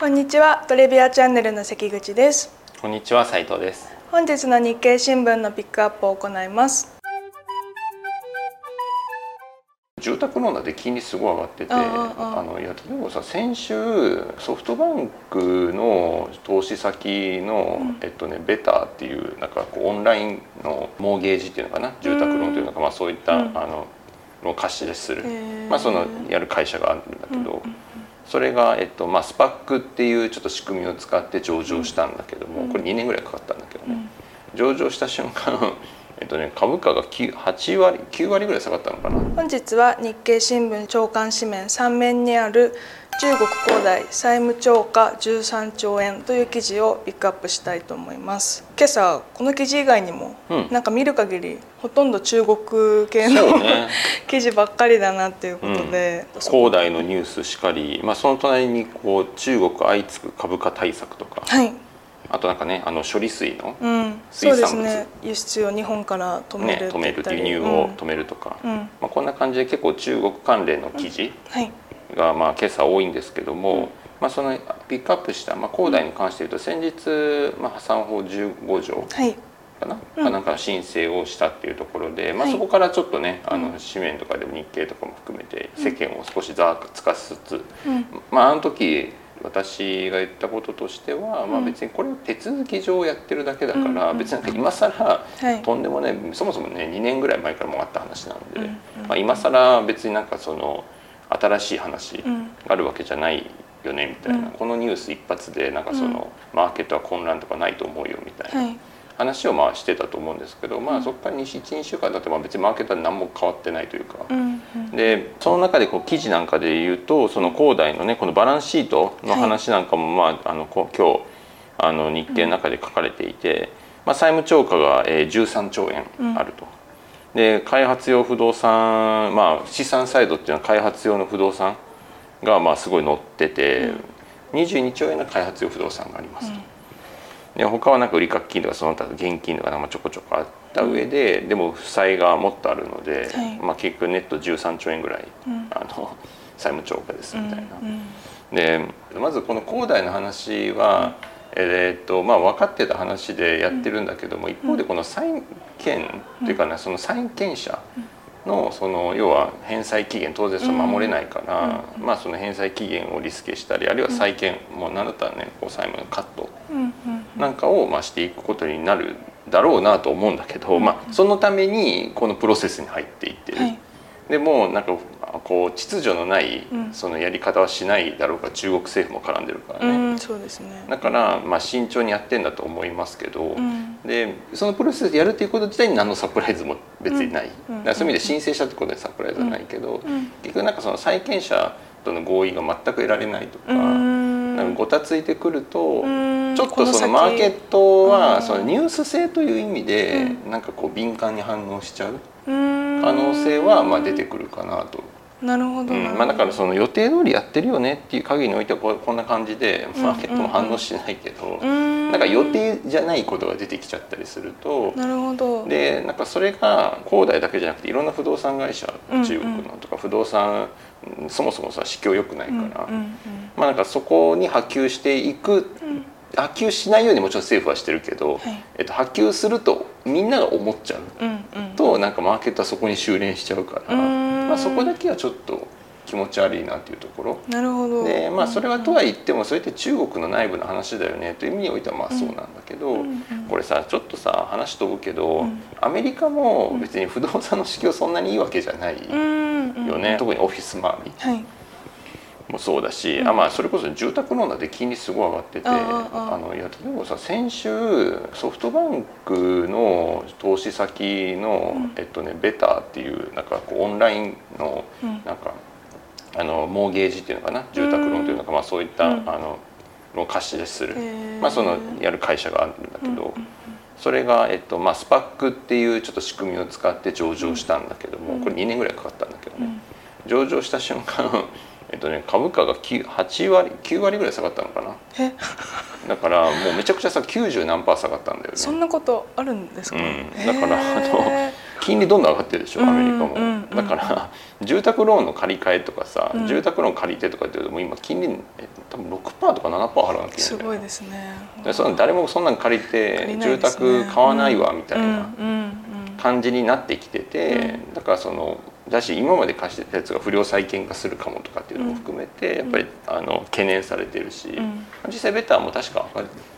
こんにちはトレビアチャンネルの関口です。こんにちは斉藤です。本日の日経新聞のピックアップを行います。住宅ローンだって金利すごい上がっててあのいや例えばさ先週ソフトバンクの投資先の、えっとねベターっていうなんかこうオンラインのモーゲージっていうのかな？住宅ローンというのか、まあそういった、うん。あの貸し出しする。まあそのやる会社があるんだけど、それが、えっとまあ、スパックっていうちょっと仕組みを使って上場したんだけども、これ2年ぐらいかかったんだけどね、上場した瞬間 えっとね、株価が9 8割9割ぐらい下がったのかな。本日は日経新聞長官紙面3面にある中国恒大債務超過13兆円という記事をピックアップしたいと思います。今朝この記事以外にも、うん。なんか見る限りほとんど中国系の、ね。記事ばっかりだなっていうことで、恒大のニュースしかり、まあ、その隣にこう中国相次ぐ株価対策とか、はい、あとなんかねあの処理水の、うん、水産物。そうですね。輸出を日本から止めねるって止める輸入を止めるとか、うん。うん。まあ、こんな感じで結構中国関連の記事。はいがまあ今朝多いんですけども、まあ、そのピックアップした、まあ、恒大に関して言うと先日、まあ、破産法15条はい。かな,、うん。かなんかの申請をしたっていうところで、まあ、はい。そこからちょっとね、あの紙面とかでも日経とかも含めて世間を少しざわつかしつつ、うん。まああの時私が言ったこととしては、まあ、別にこれを手続き上やってるだけだから、うん別になんか今更はい。とんでもねそもそもね2年ぐらい前からもうあった話なので、うん。まあ、今更別になんかその新しい話うん。があるわけじゃないよねみたいな、うん。このニュース一発でなんかその、マーケットは混乱とかないと思うよみたいな。はい。話をまあしてたと思うんですけど、まあ、そこから12週間だってまあ別にマーケットは何も変わってないというか、うん。うん。でその中でこう記事なんかで言うとその恒大のねこのバランスシートの話なんかも、まあ、あのこ今日あの日経の中で書かれていて、まあ、債務超過がえー13兆円あると。で開発用不動産、まあ、資産サイドっていうのは開発用の不動産がまあすごい載ってて、22兆円の開発用不動産があります。と。で他はなんか売掛金とかその他現金とかちょこちょこあった上で、でも負債がもっとあるので、はい。まあ、結局ネット13兆円ぐらい、うん。あの債務超過ですみたいな。うんでまずこの恒大の話は、えーっとまあ、分かってた話でやってるんだけども、一方でこの債権っていうかねその債権者のその要は返済期限当然その守れないから、まあ、その返済期限をリスケしたりあるいは債権、もう何だったらねこう債務のカットなんかをまあしていくことになるだろうなと思うんだけど、まあ、そのためにこのプロセスに入っていっでもなんかこう秩序のないうん。そのやり方はしないだろうから中国政府も絡んでるからね、うんそうですね。だからまあ慎重にやってんだと思いますけど、うん。でそのプロセスでやるっていうこと自体に何のサプライズも別にない、うん。そういう意味で申請したってことでサプライズはないけど、うん。結局なんかその債権者との合意が全く得られないとか,、うん。なんかごたついてくると、うんちょっとそのマーケットうんはそのニュース性という意味でうなんかこう敏感に反応しちゃううん。可能性はまあ出てくるかなと。なるほどうん。まあ、だからその予定通りやってるよねっていう限りにおいてはこんな感じでマーケットも反応しないけど、うん。なんか予定じゃないことが出てきちゃったりすると、なるほど。でなんかそれが恒大だけじゃなくていろんな不動産会社うんうん。中国のとか不動産うんそもそもさ市況良くないから、うんうん。まあなんかそこに波及していく、うん波及しないようにもちろん政府はしてるけど、はい。えっと、波及するとみんなが思っちゃう。うんうん。となんかマーケットはそこに修練しちゃうから、うん。まあ、そこだけはちょっと気持ち悪いなっていうところ。なるほど。でまあ、それはとは言ってもそれって中国の内部の話だよねという意味においてはまあそうなんだけど、うんうん。これさちょっとさ話飛ぶけど、うん。アメリカも別に不動産の市況そんなにいいわけじゃないうんうんよね、特にオフィス周り。はいもそうだし、うん。あまあ、それこそ住宅ローンだって金利すごい上がっててあのいや例えばさ先週ソフトバンクの投資先の、うん。えっとね、ベターっていうなんかこうオンラインのうん。なんかあのモーゲージっていうのかな住宅ローンというのか、まあ、そういった、うん。あののを貸し出しする、まあ、そのやる会社があるんだけど、うんそれが、えっとまあ、スパックっていうちょっと仕組みを使って上場したんだけども、うん。これ2年ぐらいかかったんだけどね、うん。上場した瞬間えっとね、株価が9 8割9割ぐらい下がったのかな？え？だからもうめちゃくちゃさ90何パー下がったんだよね。そんなことあるんですか、うん。だからあのへ金利どんどん上がってるでしょアメリカも、うんうん。うんだから住宅ローンの借り換えとかさ、うん。住宅ローン借りてとかっていうともう今金利え多分6%とか7%払わなきゃいけないすごいですね。でその誰もそんなん借り借て住宅買わないわみたいな感じになってきてて、うん。だからそのだし今まで貸してたやつが不良債権化するかもとかっていうのも含めて、やっぱりあの懸念されてるし、うん。うん実際ベターも確か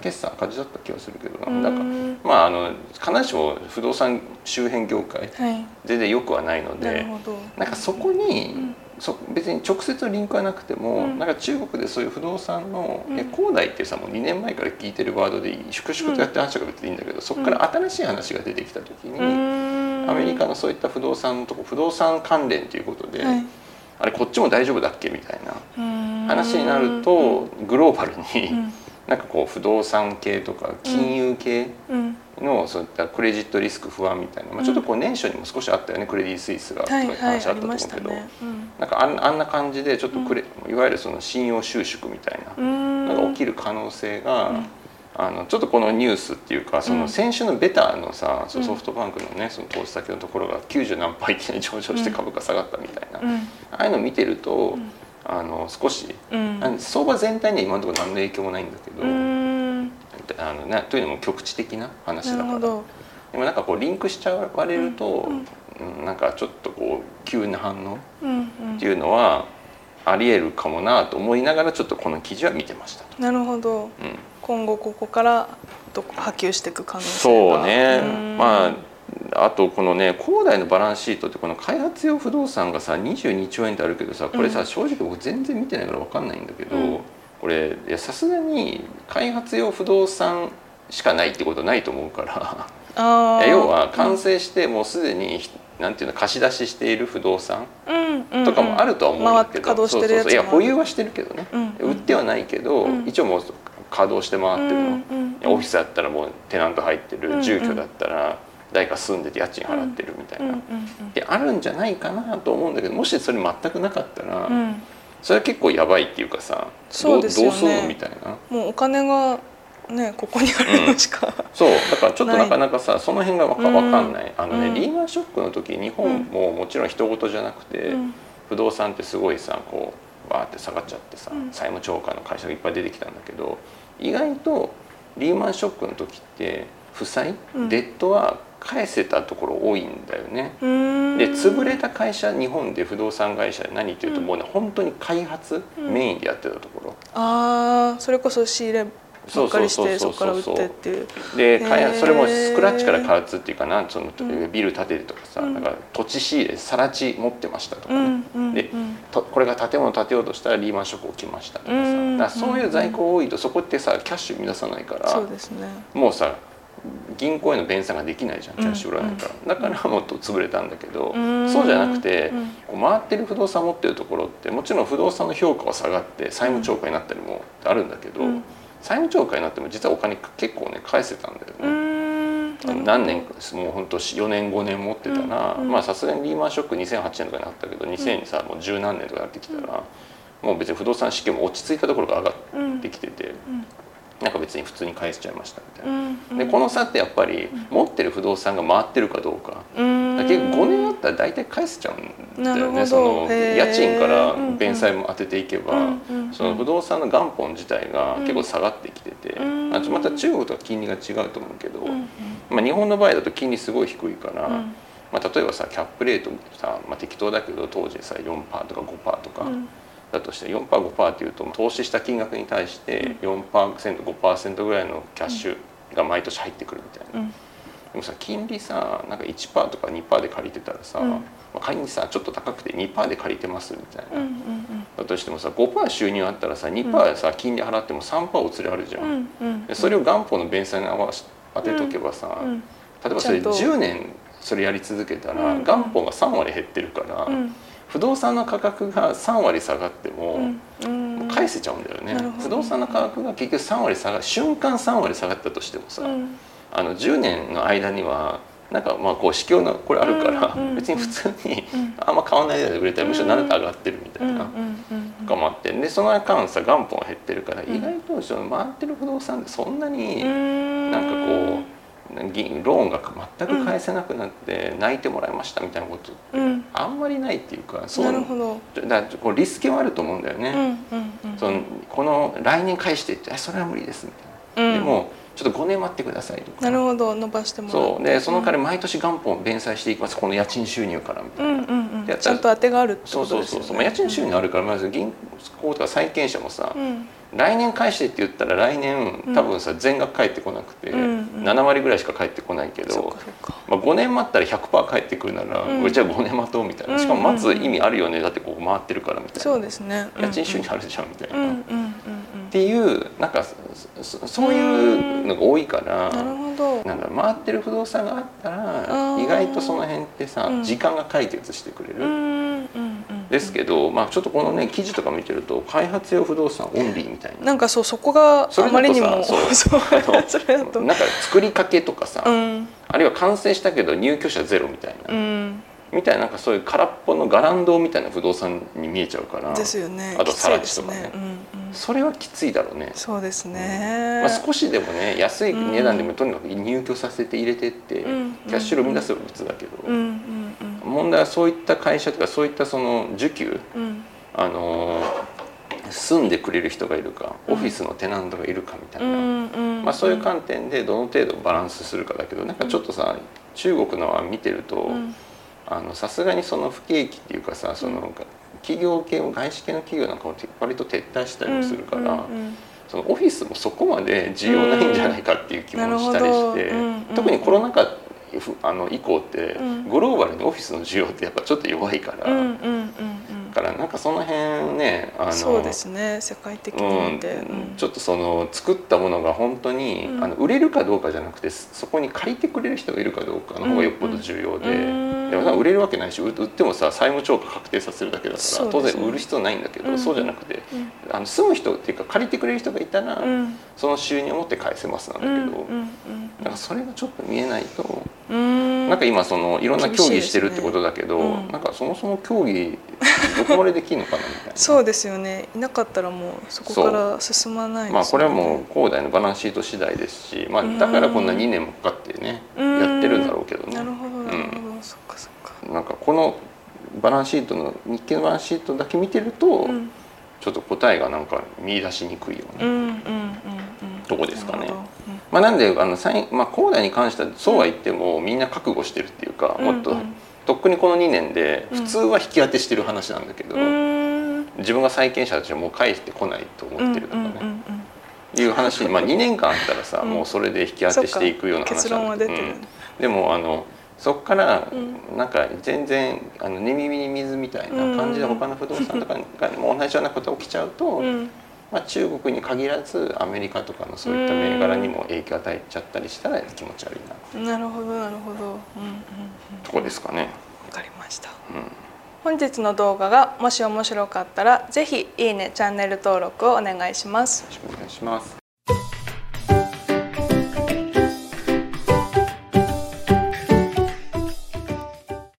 決算赤字だった気がするけどな,、うん。かまああの必ずしも不動産周辺業界はい。全然良くはないのでなんかそこに、うん。そ別に直接リンクはなくても、うん。なんか中国でそういう不動産の、うん。え恒大ってさもう2年前から聞いてるワードで粛々とやってる話とか別にいいんだけど、そこから新しい話が出てきた時に、うんアメリカのそういった不動産のとこ不動産関連ということで、はい。あれこっちも大丈夫だっけみたいなうん。話になると、グローバルに、うん。なんかこう不動産系とか金融系うん。のそういったクレジットリスク不安みたいな、まあ、ちょっとこう年初にも少しあったよねクレディ・スイスがとかはいいうはい話あったと思うけど、ね。うん。なんかあんな感じでちょっとクレ、いわゆるその信用収縮みたいなうん。のが起きる可能性が、うんあのちょっとこのニュースっていうかそうのん先週のベターのさ、そううんソフトバンクのねその投資先のところが90何パーいきなり上昇して株価下がったみたいな、うん。ああいうの見てると、ん。あの少し、相場全体には今のところ何の影響もないんだけど、うん。あのね、というのも局地的な話だから。でもなんかこうリンクしちゃわれると、うん。うん。なんかちょっとこう急な反応っていうのはありえるかもなと思いながらちょっとこの記事は見てましたと。なるほど。うん今後ここからどこ波及していく可能性が。そうね。うん。まああとこのね恒大のバランスシートってこの開発用不動産がさ22兆円ってあるけどさこれさ、うん正直僕全然見てないから分かんないんだけど、うん。これいやさすがに開発用不動産しかないってことはないと思うから。要は完成してもうすでになんていうの貸し出ししている不動産うんうんとかもあるとは思うんだけど、回って稼働してるやつそうそうそう。いや保有はしてるけどね、うんうん。売ってはないけど、うん。一応もう稼働して回ってるの、オフィスだったらもうテナント入ってる、うんうん。住居だったら誰か住んでて家賃払ってるみたいな、うんうんであるんじゃないかなと思うんだけどもしそれ全くなかったら、うん。うんそれは結構やばいっていうかさそうですよね。どうどうすんのみたいな。もうお金がねここにあるのしか、そう。だからちょっとなかなかさその辺がわかうんわかんない。あのね、うん。リーマンショックの時日本ももちろん人事じゃなくて、うん。不動産ってすごいさこうバーって下がっちゃってさ、うん。債務超過の会社がいっぱい出てきたんだけど意外とリーマンショックの時って負債、うん。デッドは返せたところ多いんだよね。で潰れた会社日本で不動産会社で何っていうと、うん。もうね本当に開発うん。メインでやってたところ、ああそれこそ仕入ればっかりしてそそうそうそうそう。こから売ってっていう。で開発それもスクラッチから開発っていうかなそのうんビル建てるとかさ、うん。だから土地仕入れ更地持ってましたとかね、うんうんでうん。とこれが建物建てようとしたらリーマンショック起きましたとかさ、うんだからそういう在庫多いとそこってさキャッシュ生み出さないからそうですね。もうさ銀行への弁済ができないじゃんキャッシュ売らないから、うん。だからもっと潰れたんだけど、うん。そうじゃなくて、うん。こう回ってる不動産持ってるところってもちろん不動産の評価は下がって債務超過になったりもあるんだけど、うん。債務超過になっても実はお金結構ね返せたんだよね。何年かもう本当4年5年持ってたら、うんうん。まあさすがにリーマンショック2008年とかになったけど2000にさもう十何年とかなってきたら、もう別に不動産市況も落ち着いたところが上がってきてて、うんなんか別に普通に返しちゃいましたみたいな。うんうん。でこの差ってやっぱり持ってる不動産が回ってるかどうか。うん。だ結構5年あったら大体返せちゃうんだよねその家賃から弁済も当てていけば、うんうん。その不動産の元本自体が結構下がってきてて、うん。まあまた中国とは金利が違うと思うけど、うんまあ、日本の場合だと金利すごい低いから、うん。まあ、例えばさキャップレートさ、まあ、適当だけど当時さ4%とか5%とかうんだとして 4%5% っていうと投資した金額に対して 4%5% ぐらいのキャッシュが毎年入ってくるみたいな。うん。でもさ金利さなんか1%とか2%で借りてたらさ、うん。まあ、仮にさちょっと高くて2%で借りてますみたいな、うんうんだとしてもさ5%収入あったらさ2%さ金利払っても3%お釣りあるじゃん、うんうんでそれを元本の弁済に合わし当てとけばさ、うん。例えばそれちゃんと。10年それやり続けたら、うん。元本が3割減ってるから、うん不動産の価格が3割下がっても、返せちゃうんだよね、不動産の価格が結局3割下が瞬間3割下がったとしてもさ、うん。あの10年の間にはなんかまあこう市況のこれあるから、別に普通にうん。あんま買わないで売れたらむしろなんだ上がってるみたいな。うんうんうん。がもあってでその間さ元本減ってるからうん。意外とその回ってる不動産ってそんなにうん。なんかこう銀ローンが全く返せなくなって泣いてもらいましたみたいなことってうんあんまりないっていうかそうなるほど。だからこうリスケはあると思うんだよね。うんうんうんそのこの来年返してって「えそれは無理です」みたいな、うん。でもちょっと5年待ってくださいとか。なるほど伸ばしてもらそう。でその代わり毎年元本弁済していきます。この家賃収入からみたいな、うんうんちゃんと当てがあるってそうことですよね。そうそうそう、まあ、家賃収入あるからまず銀行とか債権者もさ、うん。来年返してって言ったら来年多分さ全額返ってこなくて、うんうん7割ぐらいしか返ってこないけど、まあ、5年待ったら100%返ってくるなら、うん。じゃあ5年待とうみたいな。しかも待つ意味あるよね。だってここ回ってるからみたいな。そうですね。家賃収入あるじゃんみたいな。っていうなんかそそういうのが多いから、うん。なるほど。なんだ回ってる不動産があったらうん。意外とその辺ってさ、うん。時間が解決してくれる、ですけど、まあ、ちょっとこのね記事とか見てると開発用不動産オンリーみたいな。なんかそうそこがあまりにもそう。そう それだと。なんか作りかけとかさ、うん。あるいは完成したけど入居者ゼロみたいな、うん。みたいななんかそういう空っぽのガランドみたいな不動産に見えちゃうからですよね。あときついで更地とかね。すね。うんうん。それはきついだろうね。そうですね。まあ、少しでもね安い値段でもとにかく入居させて入れてって、うん。キャッシュを生み出すのは別だけど、うんうん問題はそういった会社とかそういったその需給、うん。うんあのー住んでくれる人がいるかオフィスのテナントがいるかみたいな、まあ、そういう観点でどの程度バランスするかだけどなんかちょっとさ中国のは見てるとさすがにその不景気っていうかさその企業系も外資系の企業なんかも割と撤退したりもするから。そのオフィスもそこまで需要ないんじゃないかっていう気もしたりして、特にコロナ禍ふあの以降って、うん。グローバルにオフィスの需要ってやっぱちょっと弱いから、うんうんうんうん。だからなんかその辺ねあのそうですね。世界的にうん。ちょっとその作ったものが本当に、うん。あの売れるかどうかじゃなくてそこに借りてくれる人がいるかどうかの方がよっぽど重要で、うんでもさ売れるわけないし売売ってもさ債務超過確定させるだけだから、ね。然売る必要ないんだけど、うん。そうじゃなくてうん。あの住む人っていうか借りてくれる人がいたら、うん。その収入を持って返せますなんだけうんど、うん。なんかそれがちょっと見えないと、うん。なんか今そのいろんな競技してるってことだけど、ね。うん。なんかそもそも競技どこまでできるのかなみたいな。そうですよね。いなかったらもうそこから進まないね。まあこれはもう恒大のバランスシート次第ですし、まあ、だからこんな2年もかかってねうん。やってるんだろうけどね。なるほどなんかこのバランスシートの日経のバランスシートだけ見てると、うん。ちょっと答えがなんか見出しにくいよね。うんうんうんうん。どこですかね。まあ、なんであの最まあ恒大に関してはそうは言ってもみんな覚悟してるっていうか、うんもっと、うんとっくにこの2年でうん普通は引き当てしてる話なんだけど、うん。自分が債権者たちはもう返してこないと思ってるとかね、いう話に、まあ、2年間あったらさ、うん。もうそれで引き当てしていくような話結論は出てる、うん。でもあのそこからうなんか全然あの寝耳に水みたいな感じでうん他の不動産とかがも同じようなことが起きちゃうと、うん。まあ、中国に限らずアメリカとかのそういった銘柄にも影響を与えちゃったりしたら気持ち悪いな。なるほどなるほど。うんうんうんとこですかね。わかりました。うん。本日の動画がもし面白かったらぜひいいねチャンネル登録をお願いします。よろしくお願いします。